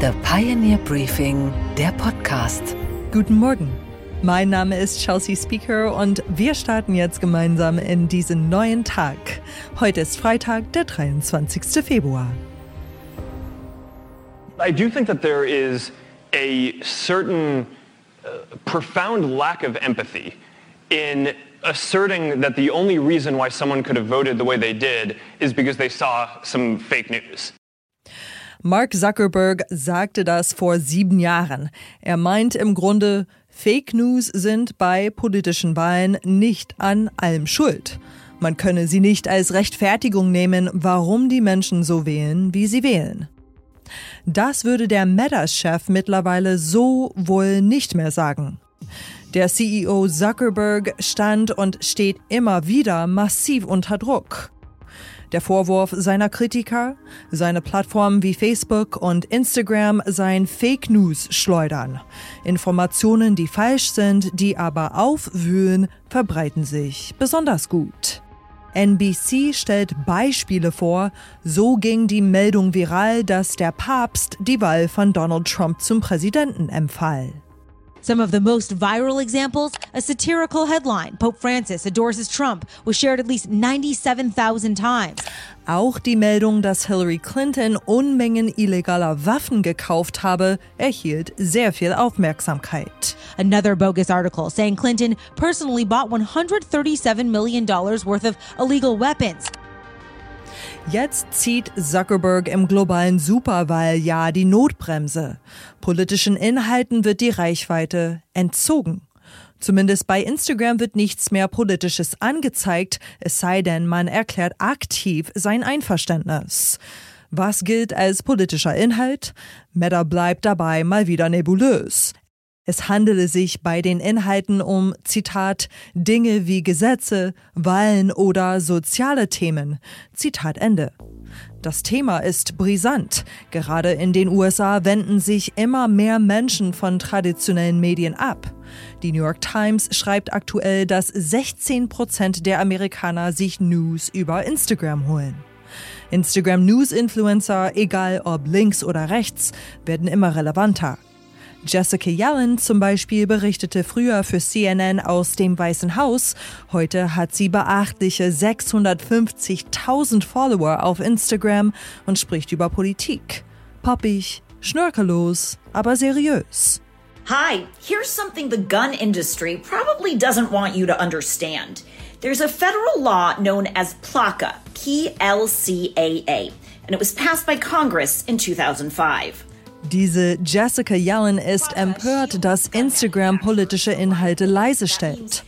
The Pioneer Briefing, der Podcast. Guten Morgen. Mein Name ist Chelsea Speaker und wir starten jetzt gemeinsam in diesen neuen Tag. Heute ist Freitag, der 23. Februar. I do think that there is a certain uh, profound lack of empathy in asserting that the only reason why someone could have voted the way they did is because they saw some fake news. Mark Zuckerberg sagte das vor sieben Jahren. Er meint im Grunde, Fake News sind bei politischen Wahlen nicht an allem schuld. Man könne sie nicht als Rechtfertigung nehmen, warum die Menschen so wählen, wie sie wählen. Das würde der Meta-Chef mittlerweile so wohl nicht mehr sagen. Der CEO Zuckerberg stand und steht immer wieder massiv unter Druck. Der Vorwurf seiner Kritiker, seine Plattformen wie Facebook und Instagram seien Fake News schleudern. Informationen, die falsch sind, die aber aufwühlen, verbreiten sich besonders gut. NBC stellt Beispiele vor. So ging die Meldung viral, dass der Papst die Wahl von Donald Trump zum Präsidenten empfahl. Some of the most viral examples a satirical headline, Pope Francis endorses Trump, was shared at least 97,000 times. Auch die Meldung, dass Hillary Clinton Unmengen illegaler Waffen gekauft habe, erhielt sehr viel Aufmerksamkeit. Another bogus article saying Clinton personally bought $137 million worth of illegal weapons. Jetzt zieht Zuckerberg im globalen Superwahljahr die Notbremse. Politischen Inhalten wird die Reichweite entzogen. Zumindest bei Instagram wird nichts mehr Politisches angezeigt, es sei denn, man erklärt aktiv sein Einverständnis. Was gilt als politischer Inhalt? Meta bleibt dabei mal wieder nebulös. Es handele sich bei den Inhalten um, Zitat, Dinge wie Gesetze, Wahlen oder soziale Themen. Zitat Ende. Das Thema ist brisant. Gerade in den USA wenden sich immer mehr Menschen von traditionellen Medien ab. Die New York Times schreibt aktuell, dass 16 Prozent der Amerikaner sich News über Instagram holen. Instagram News Influencer, egal ob links oder rechts, werden immer relevanter. Jessica Yellen zum Beispiel berichtete früher für CNN aus dem Weißen Haus. Heute hat sie beachtliche 650.000 Follower auf Instagram und spricht über Politik. Poppig, schnörkellos, aber seriös. Hi, here's something the gun industry probably doesn't want you to understand. There's a federal law known as PLCAA, P L C A A, and it was passed by Congress in 2005. Diese Jessica Yellen ist empört, dass Instagram politische Inhalte leise stellt.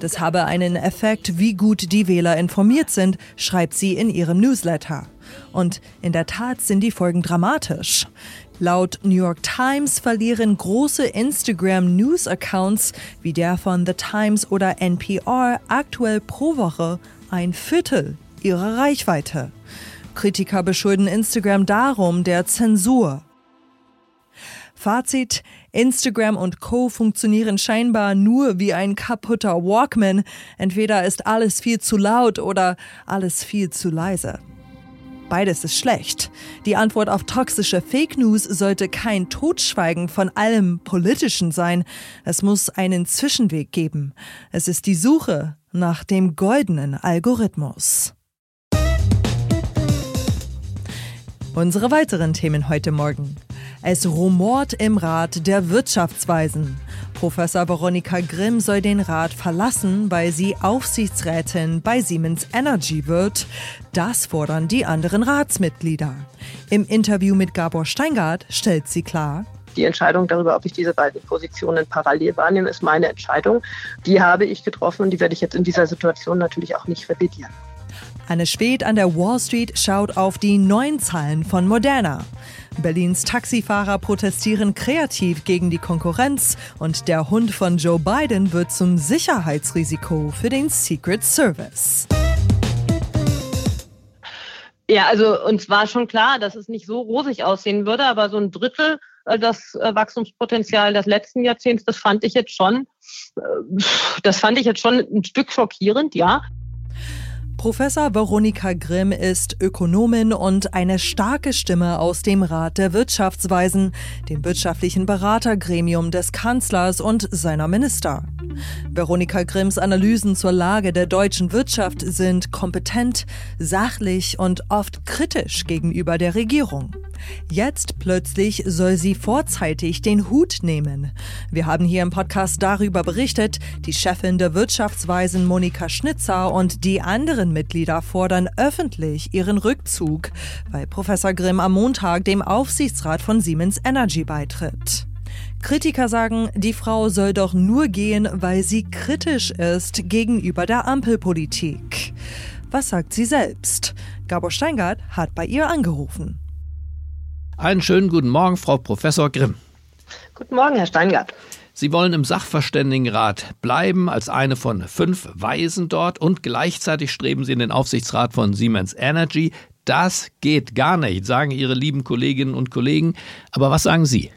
Das habe einen Effekt, wie gut die Wähler informiert sind, schreibt sie in ihrem Newsletter. Und in der Tat sind die Folgen dramatisch. Laut New York Times verlieren große Instagram News Accounts wie der von The Times oder NPR aktuell pro Woche ein Viertel ihrer Reichweite. Kritiker beschulden Instagram darum der Zensur. Fazit, Instagram und Co funktionieren scheinbar nur wie ein kaputter Walkman. Entweder ist alles viel zu laut oder alles viel zu leise. Beides ist schlecht. Die Antwort auf toxische Fake News sollte kein Totschweigen von allem Politischen sein. Es muss einen Zwischenweg geben. Es ist die Suche nach dem goldenen Algorithmus. Unsere weiteren Themen heute Morgen. Es rumort im Rat der Wirtschaftsweisen. Professor Veronika Grimm soll den Rat verlassen, weil sie Aufsichtsrätin bei Siemens Energy wird. Das fordern die anderen Ratsmitglieder. Im Interview mit Gabor Steingart stellt sie klar, die Entscheidung darüber, ob ich diese beiden Positionen parallel wahrnehme, ist meine Entscheidung. Die habe ich getroffen und die werde ich jetzt in dieser Situation natürlich auch nicht revidieren. Anne Schwedt an der Wall Street schaut auf die neuen Zahlen von Moderna. Berlins Taxifahrer protestieren kreativ gegen die Konkurrenz und der Hund von Joe Biden wird zum Sicherheitsrisiko für den Secret Service. Ja, also uns war schon klar, dass es nicht so rosig aussehen würde, aber so ein Drittel äh, das äh, Wachstumspotenzial des letzten Jahrzehnts, das fand ich jetzt schon, äh, das fand ich jetzt schon ein Stück schockierend, ja. Professor Veronika Grimm ist Ökonomin und eine starke Stimme aus dem Rat der Wirtschaftsweisen, dem wirtschaftlichen Beratergremium des Kanzlers und seiner Minister. Veronika Grimms Analysen zur Lage der deutschen Wirtschaft sind kompetent, sachlich und oft kritisch gegenüber der Regierung. Jetzt plötzlich soll sie vorzeitig den Hut nehmen. Wir haben hier im Podcast darüber berichtet. Die Chefin der Wirtschaftsweisen Monika Schnitzer und die anderen Mitglieder fordern öffentlich ihren Rückzug, weil Professor Grimm am Montag dem Aufsichtsrat von Siemens Energy beitritt. Kritiker sagen, die Frau soll doch nur gehen, weil sie kritisch ist gegenüber der Ampelpolitik. Was sagt sie selbst? Gabor Steingart hat bei ihr angerufen. Einen schönen guten Morgen, Frau Professor Grimm. Guten Morgen, Herr Steingart. Sie wollen im Sachverständigenrat bleiben als eine von fünf Weisen dort und gleichzeitig streben Sie in den Aufsichtsrat von Siemens Energy. Das geht gar nicht, sagen Ihre lieben Kolleginnen und Kollegen. Aber was sagen Sie?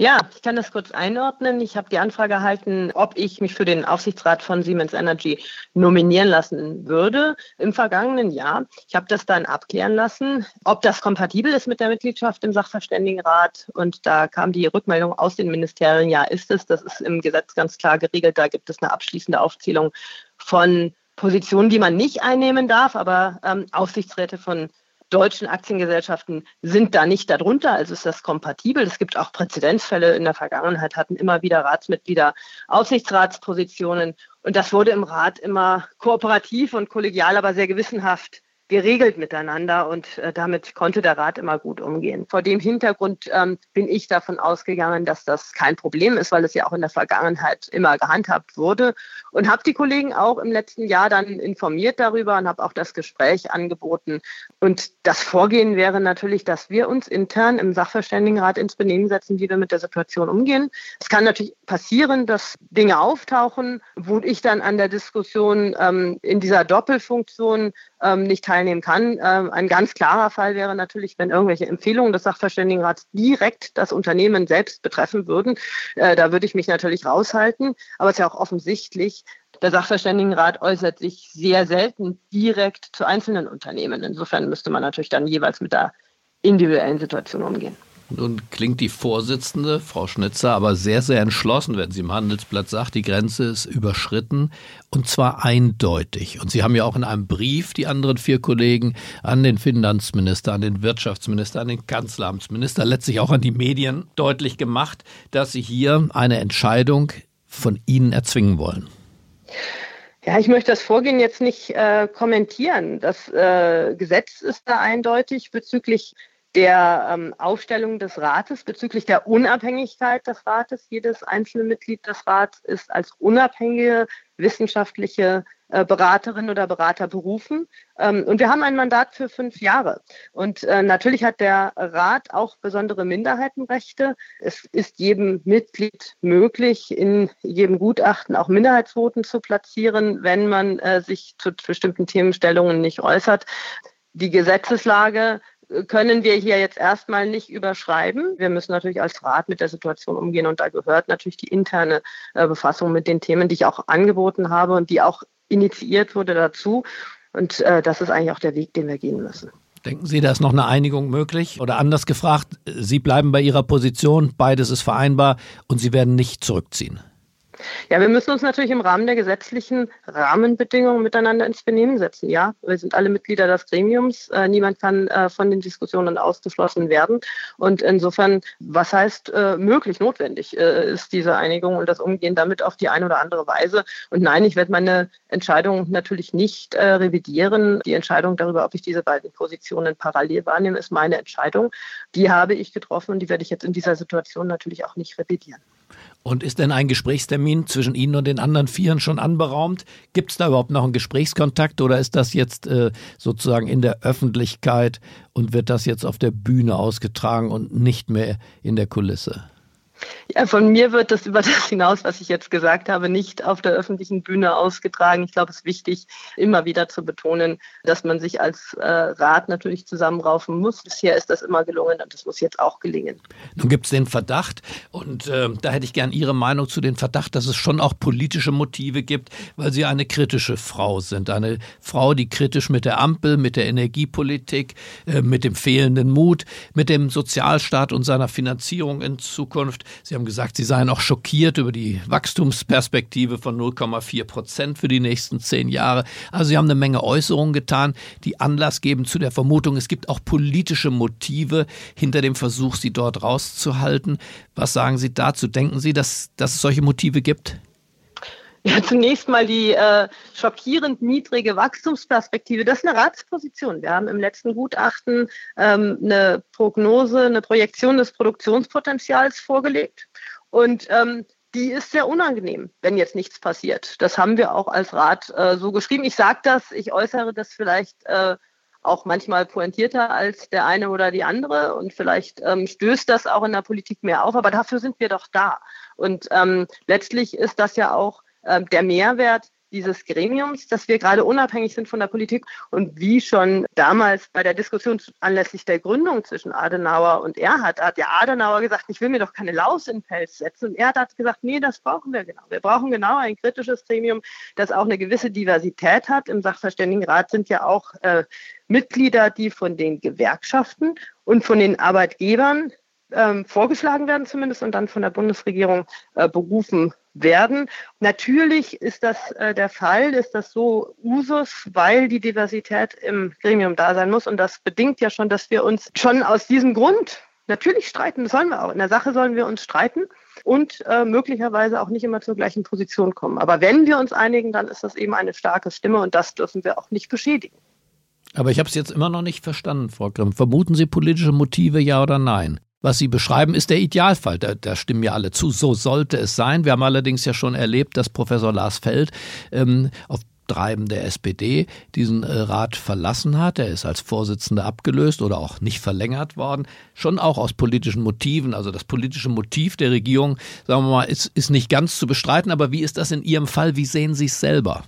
Ja, ich kann das kurz einordnen. Ich habe die Anfrage erhalten, ob ich mich für den Aufsichtsrat von Siemens Energy nominieren lassen würde im vergangenen Jahr. Ich habe das dann abklären lassen, ob das kompatibel ist mit der Mitgliedschaft im Sachverständigenrat. Und da kam die Rückmeldung aus den Ministerien, ja, ist es. Das ist im Gesetz ganz klar geregelt. Da gibt es eine abschließende Aufzählung von Positionen, die man nicht einnehmen darf, aber ähm, Aufsichtsräte von deutschen Aktiengesellschaften sind da nicht darunter, also ist das kompatibel. Es gibt auch Präzedenzfälle in der Vergangenheit, hatten immer wieder Ratsmitglieder Aufsichtsratspositionen und das wurde im Rat immer kooperativ und kollegial, aber sehr gewissenhaft geregelt miteinander und äh, damit konnte der Rat immer gut umgehen. Vor dem Hintergrund ähm, bin ich davon ausgegangen, dass das kein Problem ist, weil es ja auch in der Vergangenheit immer gehandhabt wurde und habe die Kollegen auch im letzten Jahr dann informiert darüber und habe auch das Gespräch angeboten. Und das Vorgehen wäre natürlich, dass wir uns intern im Sachverständigenrat ins Benehmen setzen, wie wir mit der Situation umgehen. Es kann natürlich passieren, dass Dinge auftauchen, wo ich dann an der Diskussion ähm, in dieser Doppelfunktion ähm, nicht teilnehmen kann. Ähm, ein ganz klarer Fall wäre natürlich, wenn irgendwelche Empfehlungen des Sachverständigenrats direkt das Unternehmen selbst betreffen würden. Äh, da würde ich mich natürlich raushalten. Aber es ist ja auch offensichtlich, der Sachverständigenrat äußert sich sehr selten direkt zu einzelnen Unternehmen. Insofern müsste man natürlich dann jeweils mit der individuellen Situation umgehen. Nun klingt die Vorsitzende, Frau Schnitzer, aber sehr, sehr entschlossen, wenn sie im Handelsblatt sagt, die Grenze ist überschritten und zwar eindeutig. Und Sie haben ja auch in einem Brief die anderen vier Kollegen an den Finanzminister, an den Wirtschaftsminister, an den Kanzleramtsminister, letztlich auch an die Medien deutlich gemacht, dass Sie hier eine Entscheidung von Ihnen erzwingen wollen. Ja, ich möchte das Vorgehen jetzt nicht äh, kommentieren. Das äh, Gesetz ist da eindeutig bezüglich der ähm, Aufstellung des Rates bezüglich der Unabhängigkeit des Rates. Jedes einzelne Mitglied des Rats ist als unabhängige wissenschaftliche äh, Beraterin oder Berater berufen. Ähm, und wir haben ein Mandat für fünf Jahre. Und äh, natürlich hat der Rat auch besondere Minderheitenrechte. Es ist jedem Mitglied möglich, in jedem Gutachten auch Minderheitsvoten zu platzieren, wenn man äh, sich zu bestimmten Themenstellungen nicht äußert. Die Gesetzeslage können wir hier jetzt erstmal nicht überschreiben. Wir müssen natürlich als Rat mit der Situation umgehen und da gehört natürlich die interne äh, Befassung mit den Themen, die ich auch angeboten habe und die auch initiiert wurde dazu. Und äh, das ist eigentlich auch der Weg, den wir gehen müssen. Denken Sie, da ist noch eine Einigung möglich? Oder anders gefragt, Sie bleiben bei Ihrer Position, beides ist vereinbar und Sie werden nicht zurückziehen? Ja, wir müssen uns natürlich im Rahmen der gesetzlichen Rahmenbedingungen miteinander ins Benehmen setzen. Ja, wir sind alle Mitglieder des Gremiums. Äh, niemand kann äh, von den Diskussionen ausgeschlossen werden. Und insofern, was heißt äh, möglich, notwendig äh, ist diese Einigung und das Umgehen damit auf die eine oder andere Weise. Und nein, ich werde meine Entscheidung natürlich nicht äh, revidieren. Die Entscheidung darüber, ob ich diese beiden Positionen parallel wahrnehme, ist meine Entscheidung. Die habe ich getroffen und die werde ich jetzt in dieser Situation natürlich auch nicht revidieren. Und ist denn ein Gesprächstermin zwischen Ihnen und den anderen Vieren schon anberaumt? Gibt es da überhaupt noch einen Gesprächskontakt oder ist das jetzt äh, sozusagen in der Öffentlichkeit und wird das jetzt auf der Bühne ausgetragen und nicht mehr in der Kulisse? Ja, von mir wird das über das hinaus, was ich jetzt gesagt habe, nicht auf der öffentlichen Bühne ausgetragen. Ich glaube, es ist wichtig, immer wieder zu betonen, dass man sich als äh, Rat natürlich zusammenraufen muss. Bisher ist das immer gelungen und das muss jetzt auch gelingen. Nun gibt es den Verdacht, und äh, da hätte ich gern Ihre Meinung zu dem Verdacht, dass es schon auch politische Motive gibt, weil Sie eine kritische Frau sind. Eine Frau, die kritisch mit der Ampel, mit der Energiepolitik, äh, mit dem fehlenden Mut, mit dem Sozialstaat und seiner Finanzierung in Zukunft. Sie haben gesagt, Sie seien auch schockiert über die Wachstumsperspektive von 0,4 Prozent für die nächsten zehn Jahre. Also Sie haben eine Menge Äußerungen getan, die Anlass geben zu der Vermutung, es gibt auch politische Motive hinter dem Versuch, Sie dort rauszuhalten. Was sagen Sie dazu? Denken Sie, dass, dass es solche Motive gibt? Ja, zunächst mal die äh, schockierend niedrige Wachstumsperspektive. Das ist eine Ratsposition. Wir haben im letzten Gutachten ähm, eine Prognose, eine Projektion des Produktionspotenzials vorgelegt. Und ähm, die ist sehr unangenehm, wenn jetzt nichts passiert. Das haben wir auch als Rat äh, so geschrieben. Ich sage das, ich äußere das vielleicht äh, auch manchmal pointierter als der eine oder die andere und vielleicht ähm, stößt das auch in der Politik mehr auf, aber dafür sind wir doch da. Und ähm, letztlich ist das ja auch ähm, der Mehrwert dieses Gremiums, dass wir gerade unabhängig sind von der Politik und wie schon damals bei der Diskussion anlässlich der Gründung zwischen Adenauer und Erhard, hat ja Adenauer gesagt, ich will mir doch keine Laus in den Pelz setzen und Erhard hat gesagt, nee, das brauchen wir genau. Wir brauchen genau ein kritisches Gremium, das auch eine gewisse Diversität hat. Im Sachverständigenrat sind ja auch äh, Mitglieder, die von den Gewerkschaften und von den Arbeitgebern ähm, vorgeschlagen werden zumindest und dann von der Bundesregierung äh, berufen werden. Natürlich ist das äh, der Fall, ist das so Usus, weil die Diversität im Gremium da sein muss. Und das bedingt ja schon, dass wir uns schon aus diesem Grund natürlich streiten. Das sollen wir auch. In der Sache sollen wir uns streiten und äh, möglicherweise auch nicht immer zur gleichen Position kommen. Aber wenn wir uns einigen, dann ist das eben eine starke Stimme und das dürfen wir auch nicht beschädigen. Aber ich habe es jetzt immer noch nicht verstanden, Frau Grimm. Vermuten Sie politische Motive, ja oder nein? Was Sie beschreiben, ist der Idealfall. Da, da, stimmen ja alle zu. So sollte es sein. Wir haben allerdings ja schon erlebt, dass Professor Lars Feld ähm, auf Treiben der SPD diesen äh, Rat verlassen hat. Er ist als Vorsitzender abgelöst oder auch nicht verlängert worden. Schon auch aus politischen Motiven. Also das politische Motiv der Regierung, sagen wir mal, ist, ist nicht ganz zu bestreiten. Aber wie ist das in Ihrem Fall? Wie sehen Sie es selber?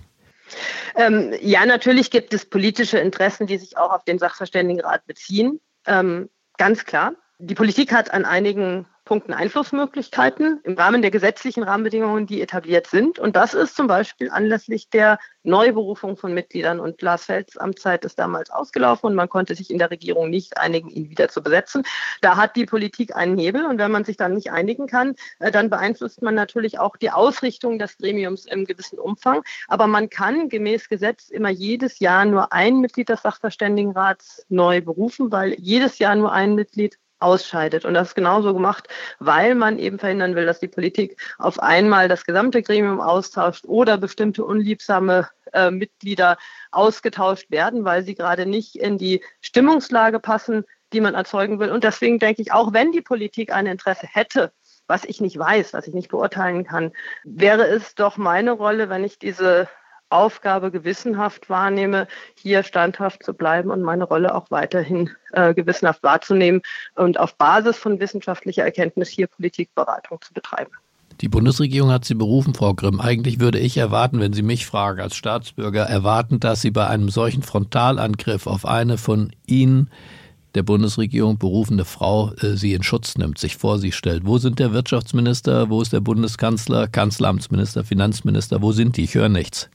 Ähm, ja, natürlich gibt es politische Interessen, die sich auch auf den Sachverständigenrat beziehen. Ähm, ganz klar. Die Politik hat an einigen Punkten Einflussmöglichkeiten im Rahmen der gesetzlichen Rahmenbedingungen, die etabliert sind. Und das ist zum Beispiel anlässlich der Neuberufung von Mitgliedern. Und Lars Felds Amtszeit ist damals ausgelaufen und man konnte sich in der Regierung nicht einigen, ihn wieder zu besetzen. Da hat die Politik einen Hebel. Und wenn man sich dann nicht einigen kann, äh, dann beeinflusst man natürlich auch die Ausrichtung des Gremiums im gewissen Umfang. Aber man kann gemäß Gesetz immer jedes Jahr nur ein Mitglied des Sachverständigenrats neu berufen, weil jedes Jahr nur ein Mitglied ausscheidet. Und das ist genauso gemacht, weil man eben verhindern will, dass die Politik auf einmal das gesamte Gremium austauscht oder bestimmte unliebsame äh, Mitglieder ausgetauscht werden, weil sie gerade nicht in die Stimmungslage passen, die man erzeugen will. Und deswegen denke ich, auch wenn die Politik ein Interesse hätte, was ich nicht weiß, was ich nicht beurteilen kann, wäre es doch meine Rolle, wenn ich diese Aufgabe gewissenhaft wahrnehme, hier standhaft zu bleiben und meine Rolle auch weiterhin äh, gewissenhaft wahrzunehmen und auf Basis von wissenschaftlicher Erkenntnis hier Politikberatung zu betreiben. Die Bundesregierung hat Sie berufen, Frau Grimm. Eigentlich würde ich erwarten, wenn Sie mich fragen als Staatsbürger, erwarten, dass Sie bei einem solchen Frontalangriff auf eine von Ihnen der Bundesregierung berufene Frau äh, sie in Schutz nimmt, sich vor sie stellt. Wo sind der Wirtschaftsminister, wo ist der Bundeskanzler, Kanzleramtsminister, Finanzminister, wo sind die? Ich höre nichts.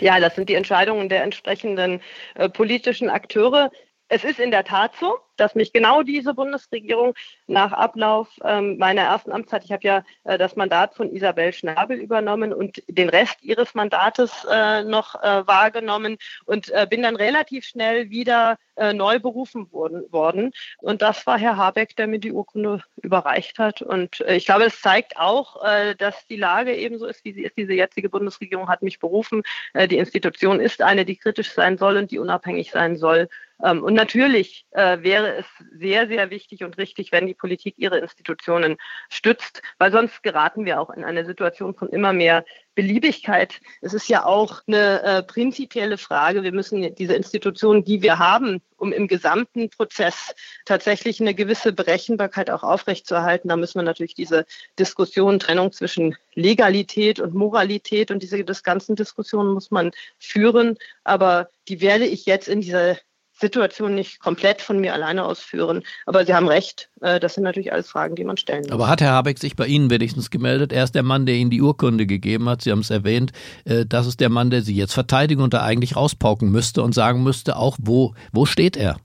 Ja, das sind die Entscheidungen der entsprechenden äh, politischen Akteure. Es ist in der Tat so, dass mich genau diese Bundesregierung nach Ablauf ähm, meiner ersten Amtszeit, ich habe ja äh, das Mandat von Isabel Schnabel übernommen und den Rest ihres Mandates äh, noch äh, wahrgenommen und äh, bin dann relativ schnell wieder äh, neu berufen worden, worden. Und das war Herr Habeck, der mir die Urkunde überreicht hat. Und äh, ich glaube, es zeigt auch, dass die Lage ebenso ist, wie sie ist. Diese jetzige Bundesregierung hat mich berufen. die Institution ist eine, die kritisch sein soll und die unabhängig sein soll. Ähm, und natürlich wäre wäre es sehr, sehr wichtig und richtig, wenn die Politik ihre Institutionen stützt, weil sonst geraten wir auch in eine Situation von immer mehr Beliebigkeit. Es ist ja auch eine äh, prinzipielle Frage. Wir müssen diese Institutionen, die wir haben, um im gesamten Prozess tatsächlich eine gewisse Berechenbarkeit auch aufrechtzuerhalten, da müssen wir natürlich diese Diskussion, Trennung zwischen Legalität und Moralität und diese ganzen Diskussionen muss man führen. Aber die werde ich jetzt in dieser Situation nicht komplett von mir alleine ausführen. Aber Sie haben recht, äh, das sind natürlich alles Fragen, die man stellen muss. Aber hat Herr Habeck sich bei Ihnen wenigstens gemeldet? Er ist der Mann, der Ihnen die Urkunde gegeben hat. Sie haben es erwähnt. Äh, das ist der Mann, der Sie jetzt verteidigen und da eigentlich rauspauken müsste und sagen müsste, auch wo, wo steht er?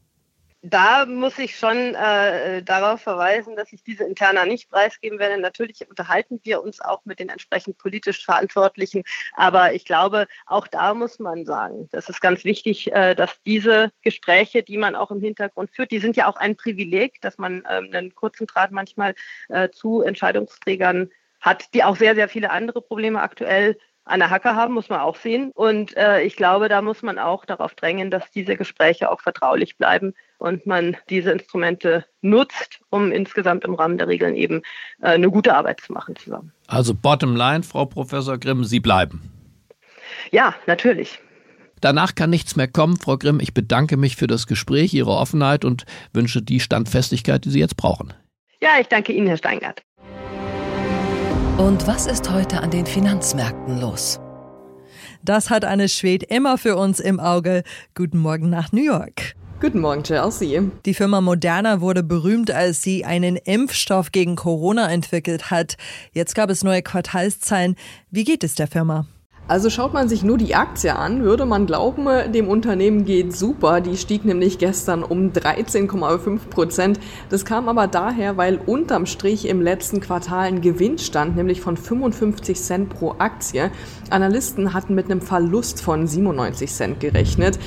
Da muss ich schon äh, darauf verweisen, dass ich diese Interna nicht preisgeben werde. Natürlich unterhalten wir uns auch mit den entsprechend politisch Verantwortlichen, aber ich glaube, auch da muss man sagen, das ist ganz wichtig, äh, dass diese Gespräche, die man auch im Hintergrund führt, die sind ja auch ein Privileg, dass man äh, einen kurzen Draht manchmal äh, zu Entscheidungsträgern hat, die auch sehr, sehr viele andere Probleme aktuell an der Hacke haben, muss man auch sehen. Und äh, ich glaube, da muss man auch darauf drängen, dass diese Gespräche auch vertraulich bleiben und man diese Instrumente nutzt, um insgesamt im Rahmen der Regeln eben äh, eine gute Arbeit zu machen zusammen. Also bottom line, Frau Professor Grimm, Sie bleiben. Ja, natürlich. Danach kann nichts mehr kommen. Frau Grimm, ich bedanke mich für das Gespräch, Ihre Offenheit und wünsche die Standfestigkeit, die Sie jetzt brauchen. Ja, ich danke Ihnen, Herr Steingart. Und was ist heute an den Finanzmärkten los? Das hat Anne Schwed immer für uns im Auge. Guten Morgen nach New York. Guten Morgen, Chelsea. Die Firma Moderna wurde berühmt, als sie einen Impfstoff gegen Corona entwickelt hat. Jetzt gab es neue Quartalszahlen. Wie geht es der Firma? Also schaut man sich nur die Aktie an, würde man glauben, dem Unternehmen geht super. Die stieg nämlich gestern um 13,5 Prozent. Das kam aber daher, weil unterm Strich im letzten Quartal ein Gewinn stand, nämlich von 55 Cent pro Aktie. Analysten hatten mit einem Verlust von 97 Cent gerechnet.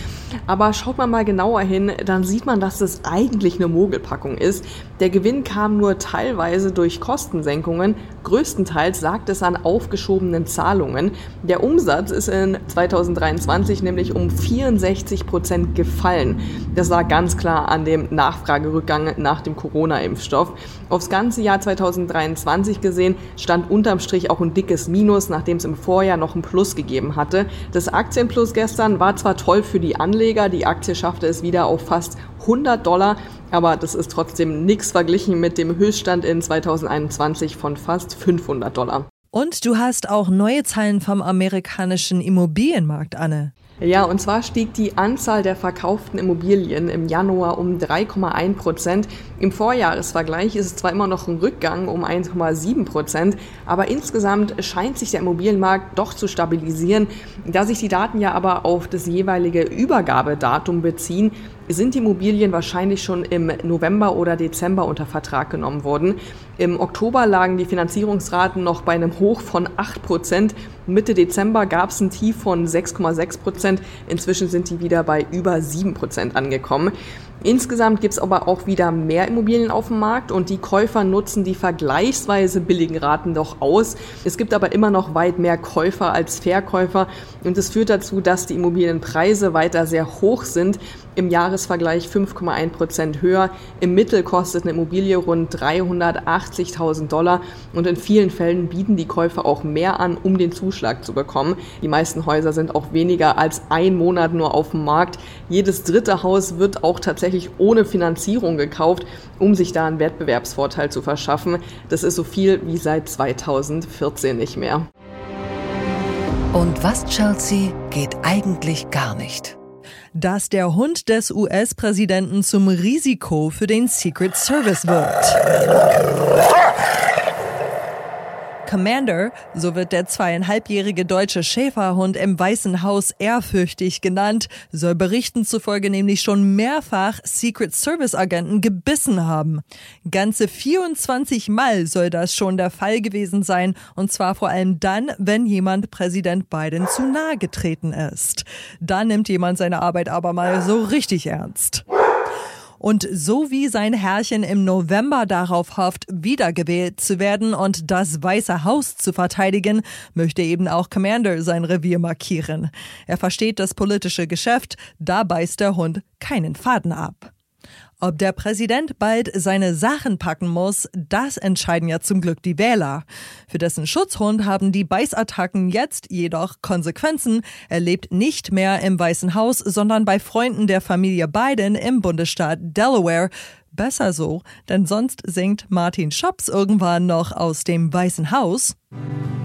Aber schaut man mal genauer hin, dann sieht man, dass das eigentlich eine Mogelpackung ist. Der Gewinn kam nur teilweise durch Kostensenkungen, größtenteils lag es an aufgeschobenen Zahlungen. Der Umsatz ist in 2023 nämlich um 64 Prozent gefallen. Das lag ganz klar an dem Nachfragerückgang nach dem Corona-Impfstoff. Aufs ganze Jahr 2023 gesehen stand unterm Strich auch ein dickes Minus, nachdem es im Vorjahr noch ein Plus gegeben hatte. Das Aktienplus gestern war zwar toll für die Anleger, die Aktie schaffte es wieder auf fast 100 Dollar, aber das ist trotzdem nichts verglichen mit dem Höchststand in 2021 von fast 500 Dollar. Und du hast auch neue Zahlen vom amerikanischen Immobilienmarkt, Anne. Ja, und zwar stieg die Anzahl der verkauften Immobilien im Januar um 3,1 Prozent. Im Vorjahresvergleich ist es zwar immer noch ein Rückgang um 1,7 Prozent, aber insgesamt scheint sich der Immobilienmarkt doch zu stabilisieren. Da sich die Daten ja aber auf das jeweilige Übergabedatum beziehen, sind die Immobilien wahrscheinlich schon im November oder Dezember unter Vertrag genommen worden. Im Oktober lagen die Finanzierungsraten noch bei einem Hoch von 8 Prozent. Mitte Dezember gab es ein Tief von 6,6 Prozent. Inzwischen sind die wieder bei über 7 Prozent angekommen. Insgesamt gibt es aber auch wieder mehr Immobilien auf dem Markt und die Käufer nutzen die vergleichsweise billigen Raten doch aus. Es gibt aber immer noch weit mehr Käufer als Verkäufer und es führt dazu, dass die Immobilienpreise weiter sehr hoch sind. Im Jahresvergleich 5,1 Prozent höher. Im Mittel kostet eine Immobilie rund 380.000 Dollar und in vielen Fällen bieten die Käufer auch mehr an, um den Zuschlag zu bekommen. Die meisten Häuser sind auch weniger als ein Monat nur auf dem Markt. Jedes dritte Haus wird auch tatsächlich ohne Finanzierung gekauft, um sich da einen Wettbewerbsvorteil zu verschaffen. Das ist so viel wie seit 2014 nicht mehr. Und was, Chelsea, geht eigentlich gar nicht? Dass der Hund des US-Präsidenten zum Risiko für den Secret Service wird. Commander, so wird der zweieinhalbjährige deutsche Schäferhund im Weißen Haus ehrfürchtig genannt, soll Berichten zufolge nämlich schon mehrfach Secret Service Agenten gebissen haben. Ganze 24 Mal soll das schon der Fall gewesen sein, und zwar vor allem dann, wenn jemand Präsident Biden zu nahe getreten ist. Da nimmt jemand seine Arbeit aber mal so richtig ernst. Und so wie sein Herrchen im November darauf hofft, wiedergewählt zu werden und das Weiße Haus zu verteidigen, möchte eben auch Commander sein Revier markieren. Er versteht das politische Geschäft, da beißt der Hund keinen Faden ab. Ob der Präsident bald seine Sachen packen muss, das entscheiden ja zum Glück die Wähler. Für dessen Schutzhund haben die Beißattacken jetzt jedoch Konsequenzen. Er lebt nicht mehr im Weißen Haus, sondern bei Freunden der Familie Biden im Bundesstaat Delaware. Besser so, denn sonst singt Martin Schops irgendwann noch aus dem Weißen Haus.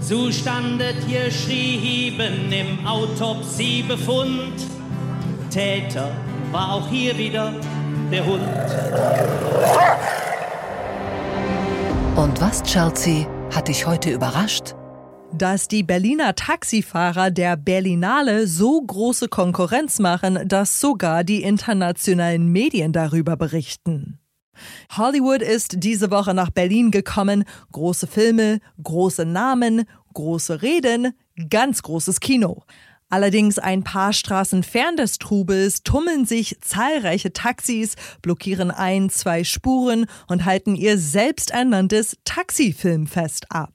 So standet hier schrieben im Autopsiebefund. Täter war auch hier wieder der Hund. Und was, Chelsea, hat dich heute überrascht? dass die Berliner Taxifahrer der Berlinale so große Konkurrenz machen, dass sogar die internationalen Medien darüber berichten. Hollywood ist diese Woche nach Berlin gekommen. Große Filme, große Namen, große Reden, ganz großes Kino. Allerdings ein paar Straßen fern des Trubels tummeln sich zahlreiche Taxis, blockieren ein, zwei Spuren und halten ihr selbsternanntes Taxifilmfest ab.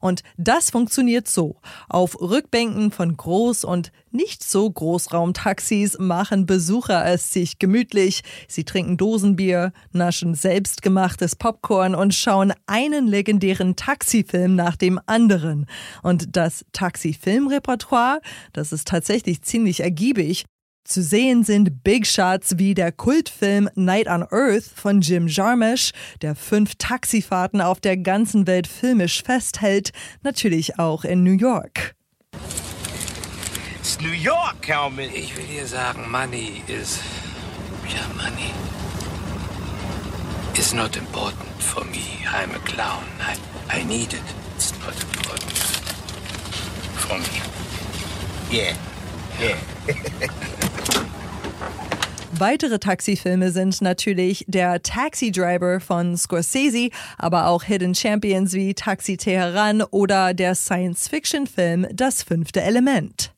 Und das funktioniert so. Auf Rückbänken von Groß- und nicht so Großraumtaxis machen Besucher es sich gemütlich. Sie trinken Dosenbier, naschen selbstgemachtes Popcorn und schauen einen legendären Taxifilm nach dem anderen. Und das Taxifilmrepertoire, das ist tatsächlich ziemlich ergiebig. Zu sehen sind Big Shots wie der Kultfilm Night on Earth von Jim Jarmusch, der fünf Taxifahrten auf der ganzen Welt filmisch festhält, natürlich auch in New York. It's New York, Calvin. Ich will dir sagen, money is. Ja, money. Is not important for me. I'm a clown. I, I need it. It's not important for me. Yeah. Yeah. Weitere Taxifilme sind natürlich der Taxi Driver von Scorsese, aber auch Hidden Champions wie Taxi Teheran oder der Science-Fiction-Film Das fünfte Element.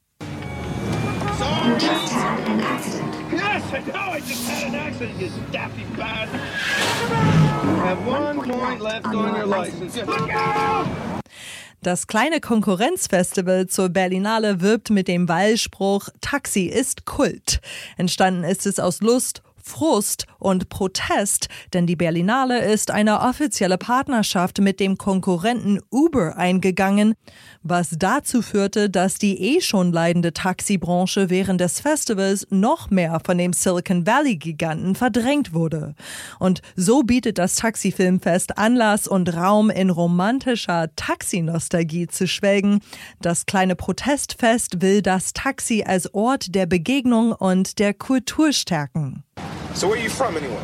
Yes, I know. I just had an accident, you daffy. You have one point left on your license. Look out! Das kleine Konkurrenzfestival zur Berlinale wirbt mit dem Wahlspruch Taxi ist Kult. Entstanden ist es aus Lust, Frust und Protest, denn die Berlinale ist eine offizielle Partnerschaft mit dem Konkurrenten Uber eingegangen, was dazu führte, dass die eh schon leidende Taxibranche während des Festivals noch mehr von dem Silicon Valley Giganten verdrängt wurde. Und so bietet das Taxifilmfest Anlass und Raum in romantischer Taxinostalgie zu schwelgen. Das kleine Protestfest will das Taxi als Ort der Begegnung und der Kultur stärken. So where are you from anyway?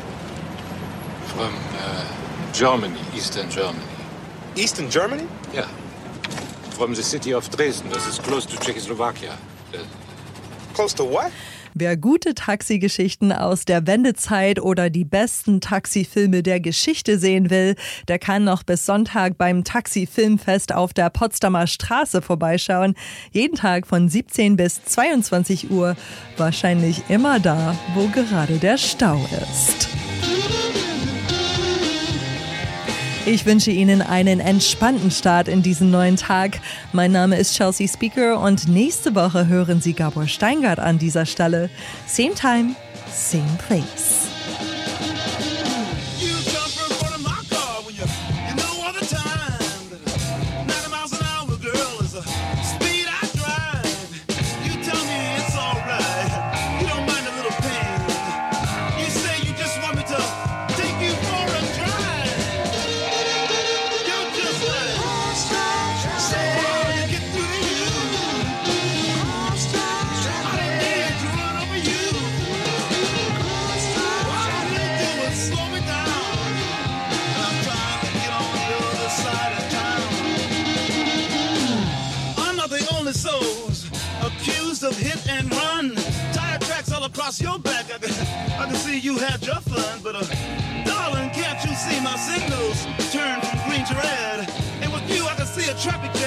From uh, Germany, Eastern Germany. Eastern Germany? Yeah. From the city of Dresden. This is close to Czechoslovakia. Uh, Close to what? Wer gute Taxigeschichten aus der Wendezeit oder die besten Taxifilme der Geschichte sehen will, der kann noch bis Sonntag beim Taxifilmfest auf der Potsdamer Straße vorbeischauen. Jeden Tag von 17 bis 22 Uhr. Wahrscheinlich immer da, wo gerade der Stau ist. Ich wünsche Ihnen einen entspannten Start in diesen neuen Tag. Mein Name ist Chelsea Speaker und nächste Woche hören Sie Gabor Steingart an dieser Stelle. Same time, same place. wash your back. I can, I can see you had your fun, but uh, darling, can't you see my signals turn from green to red? And with you, I can see a traffic